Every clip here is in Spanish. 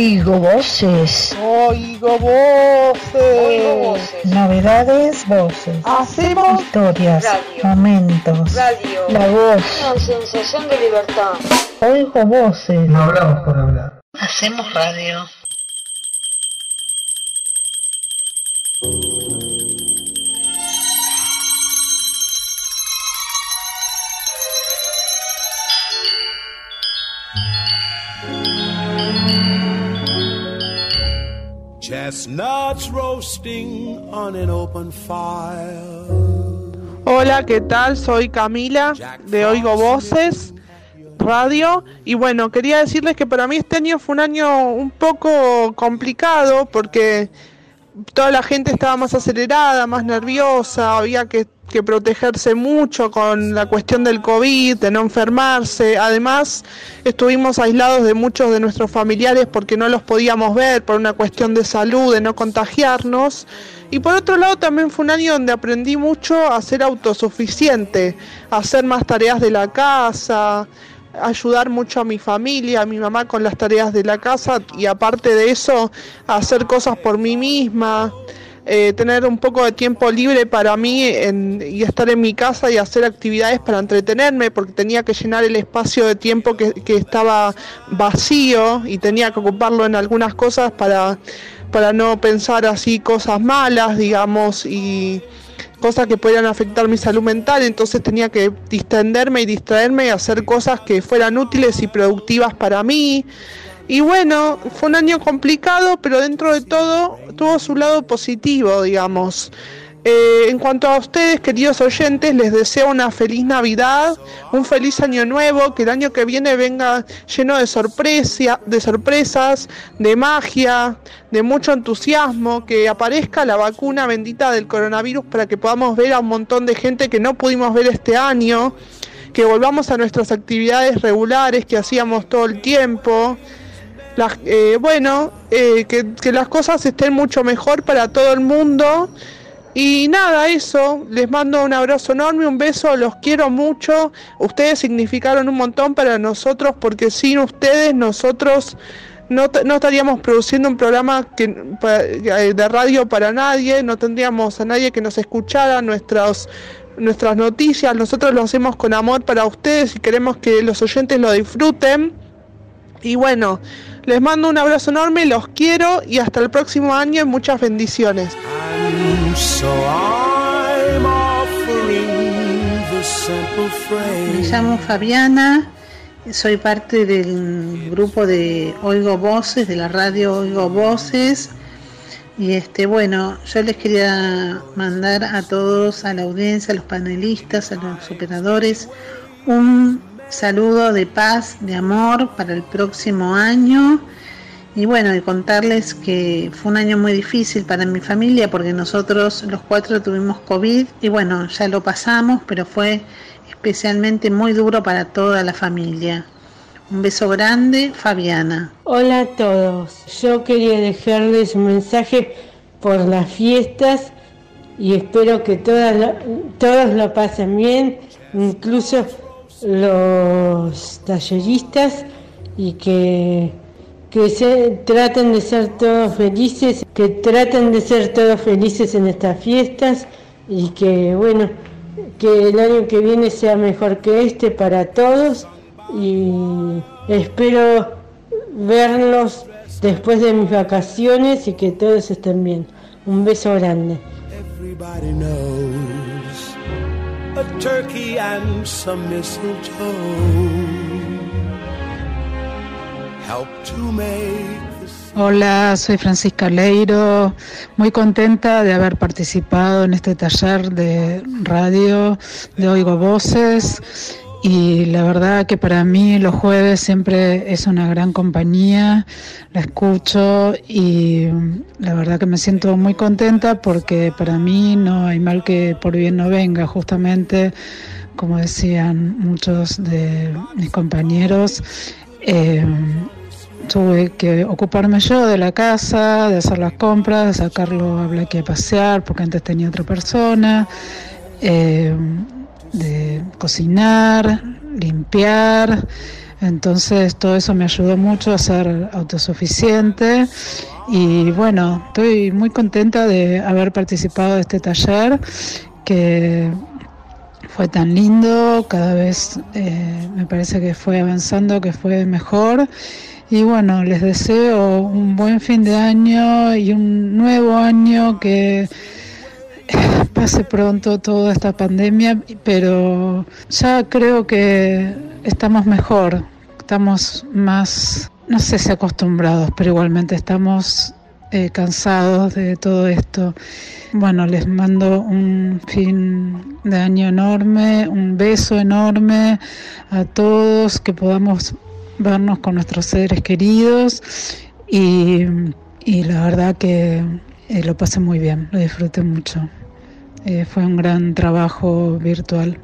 Oigo voces. Oigo voces. Novedades, voces. Hacemos Historias, Radio. momentos. Radio. La voz. Una sensación de libertad. Oigo voces. No hablamos por hablar. Hacemos radio. Chestnuts roasting on an open fire. Hola, ¿qué tal? Soy Camila de Oigo Voces Radio y bueno, quería decirles que para mí este año fue un año un poco complicado porque toda la gente estaba más acelerada, más nerviosa, había que, protegerse mucho con la cuestión del COVID, de no enfermarse. Además, estuvimos aislados de muchos de nuestros familiares porque no los podíamos ver por una cuestión de salud, de no contagiarnos. Y por otro lado también fue un año donde aprendí mucho a ser autosuficiente, a hacer más tareas de la casa, ayudar mucho a mi familia, a mi mamá con las tareas de la casa y aparte de eso, hacer cosas por mí misma, eh, tener un poco de tiempo libre para mí en- y estar en mi casa y hacer actividades para entretenerme, porque tenía que llenar el espacio de tiempo que, que estaba vacío y tenía que ocuparlo en algunas cosas para, para no pensar así cosas malas, digamos, y cosas que podían afectar mi salud mental, entonces tenía que distenderme y distraerme y hacer cosas que fueran útiles y productivas para mí. Y bueno, fue un año complicado, pero dentro de todo tuvo su lado positivo, digamos. Eh, en cuanto a ustedes, queridos oyentes, les deseo una feliz Navidad, un feliz año nuevo, que el año que viene venga lleno de, sorpresa, de sorpresas, de magia, de mucho entusiasmo, que aparezca la vacuna bendita del coronavirus para que podamos ver a un montón de gente que no pudimos ver este año, que volvamos a nuestras actividades regulares que hacíamos todo el tiempo. Eh, bueno, eh, que, que las cosas estén mucho mejor para todo el mundo. Y nada, eso, les mando un abrazo enorme, un beso, los quiero mucho. Ustedes significaron un montón para nosotros porque sin ustedes nosotros no, no estaríamos produciendo un programa que, eh, de radio para nadie, no tendríamos a nadie que nos escuchara nuestras, nuestras noticias. Nosotros lo hacemos con amor para ustedes y queremos que los oyentes lo disfruten. Y bueno, les mando un abrazo enorme, los quiero y hasta el próximo año y muchas bendiciones. Me llamo Fabiana, soy parte del grupo de Oigo Voces, de la radio Oigo Voces. Y este, bueno, yo les quería mandar a todos, a la audiencia, a los panelistas, a los operadores, un saludo de paz, de amor para el próximo año. Y bueno, y contarles que fue un año muy difícil para mi familia porque nosotros los cuatro tuvimos COVID y bueno, ya lo pasamos, pero fue especialmente muy duro para toda la familia. Un beso grande, Fabiana. Hola a todos, yo quería dejarles un mensaje por las fiestas y espero que todas todos lo pasen bien, incluso los talleristas y que, que se, traten de ser todos felices, que traten de ser todos felices en estas fiestas y que bueno, que el año que viene sea mejor que este para todos y espero verlos después de mis vacaciones y que todos estén bien. Un beso grande. Hola, soy Francisca Leiro, muy contenta de haber participado en este taller de radio. De Oigo Voces y la verdad que para mí los jueves siempre es una gran compañía, la escucho y la verdad que me siento muy contenta porque para mí no hay mal que por bien no venga, justamente como decían muchos de mis compañeros. eh, tuve que ocuparme yo de la casa, de hacer las compras, de sacarlo a Blacky a pasear, porque antes tenía otra persona, eh, de cocinar, limpiar, Entonces todo eso me ayudó mucho a ser autosuficiente. Y bueno, estoy muy contenta de haber participado de este taller que fue tan lindo, cada vez eh, me parece que fue avanzando, que fue mejor. Y bueno, les deseo un buen fin de año y un nuevo año que pase pronto toda esta pandemia, pero ya creo que estamos mejor, estamos más, no sé si acostumbrados, pero igualmente estamos eh, cansados de todo esto. Bueno, les mando un fin de año enorme, un beso enorme a todos, que podamos vernos con nuestros seres queridos y, y la verdad que eh, lo pasé muy bien, lo disfruté mucho. Eh, fue un gran trabajo virtual.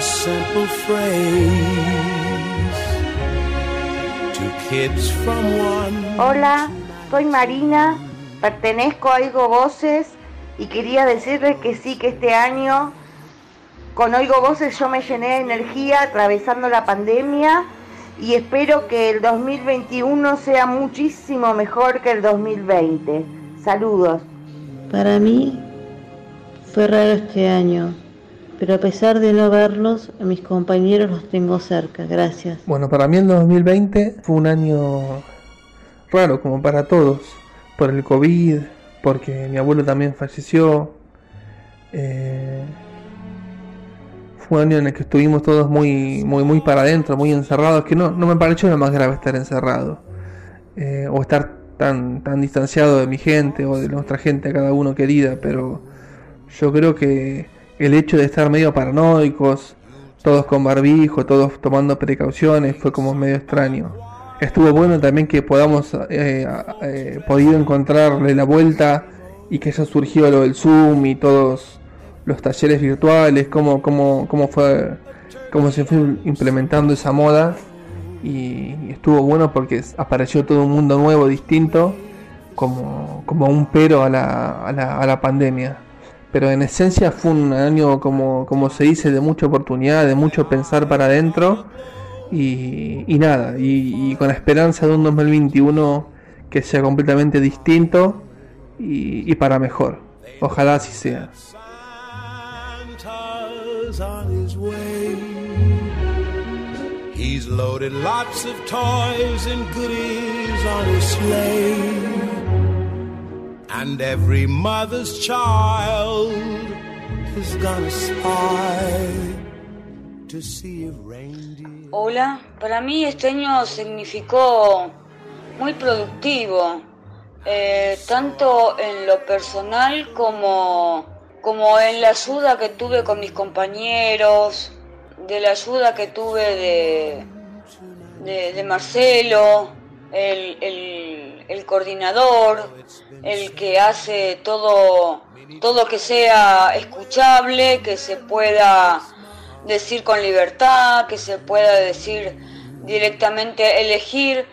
Simple phrase to kids from one. Hola, soy Marina, pertenezco a Oigo Voces y quería decirles que sí, que este año con Oigo Voces yo me llené de energía atravesando la pandemia y espero que el 2021 sea muchísimo mejor que el 2020. Saludos. Para mí fue raro este año, pero a pesar de no verlos, a mis compañeros los tengo cerca. Gracias. Bueno, para mí el 2020 fue un año raro, como para todos, por el COVID, porque mi abuelo también falleció. Eh, fue un año en el que estuvimos todos muy, muy, muy para adentro, muy encerrados, que no, no me pareció lo más grave estar encerrado. Eh, o estar tan, tan distanciado de mi gente o de nuestra gente, cada uno querida, pero yo creo que el hecho de estar medio paranoicos, todos con barbijo, todos tomando precauciones, fue como medio extraño. Estuvo bueno también que podamos eh, eh, podido encontrarle la vuelta y que haya surgido lo del Zoom y todos los talleres virtuales, cómo, cómo, cómo fue, cómo se fue implementando esa moda y estuvo bueno porque apareció todo un mundo nuevo, distinto, como, como un pero a la, a la, a la pandemia. Pero en esencia fue un año, como, como se dice, de mucha oportunidad, de mucho pensar para adentro y, nada, y, con la esperanza de un 2021 que sea completamente distinto y, para mejor. Ojalá así sea. He's loaded lots of toys and goodies on his. And every mother's child is gonna spy to see if reindeer. Hola, para mí este año significó muy productivo, eh, tanto en lo personal como como en la ayuda que tuve con mis compañeros, de la ayuda que tuve de, de, Marcelo, el, el, coordinador, el que hace todo, todo que sea escuchable, que se pueda decir con libertad, que se pueda decir directamente, elegir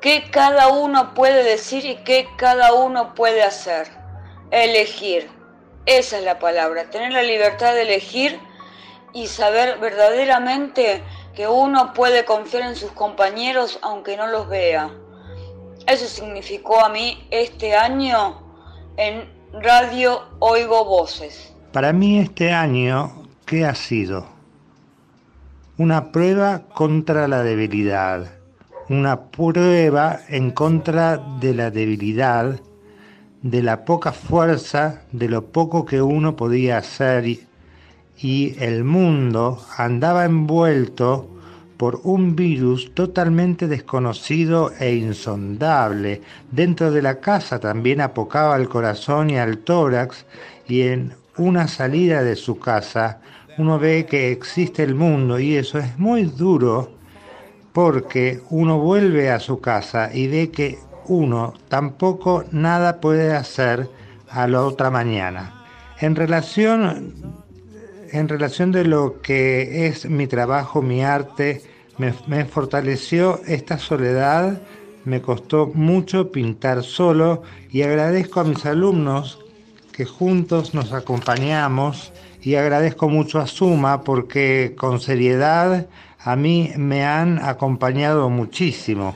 qué cada uno puede decir y qué cada uno puede hacer. Elegir. Esa es la palabra, tener la libertad de elegir y saber verdaderamente que uno puede confiar en sus compañeros aunque no los vea. Eso significó a mí este año en Radio Oigo Voces. Para mí este año, ¿qué ha sido? Una prueba contra la debilidad, una prueba en contra de la debilidad de la poca fuerza, de lo poco que uno podía hacer y, el mundo andaba envuelto por un virus totalmente desconocido e insondable. Dentro de la casa también apocaba al corazón y al tórax y en una salida de su casa uno ve que existe el mundo y eso es muy duro porque uno vuelve a su casa y ve que uno tampoco nada puede hacer a la otra mañana. En relación, en relación de lo que es mi trabajo, mi arte, me, fortaleció esta soledad, me costó mucho pintar solo y agradezco a mis alumnos que juntos nos acompañamos y agradezco mucho a Suma porque con seriedad a mí me han acompañado muchísimo.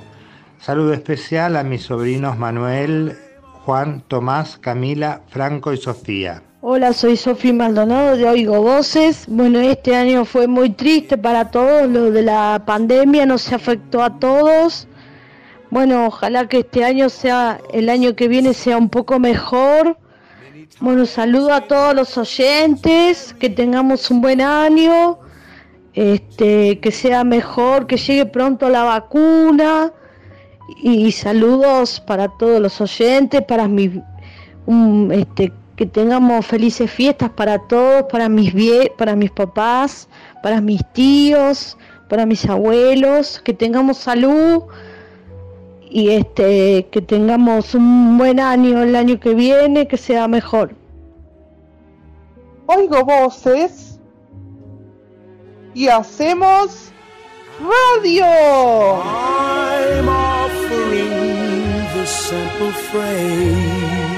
Saludo especial a mis sobrinos Manuel, Juan, Tomás, Camila, Franco y Sofía. Hola, soy Sofía Maldonado de Oigo Voces. Bueno, este año fue muy triste para todos, lo de la pandemia nos afectó a todos. Bueno, ojalá que este año sea, el año que viene sea un poco mejor. Bueno, saludo a todos los oyentes, que tengamos un buen año, este, que sea mejor, que llegue pronto la vacuna. Y saludos para todos los oyentes, para mi, este, que tengamos felices fiestas para todos, para mis vie para mis papás, para mis tíos, para mis abuelos, que tengamos salud y este que tengamos un buen año el año que viene, que sea mejor. Oigo voces y hacemos radio. I'm offering the simple phrase to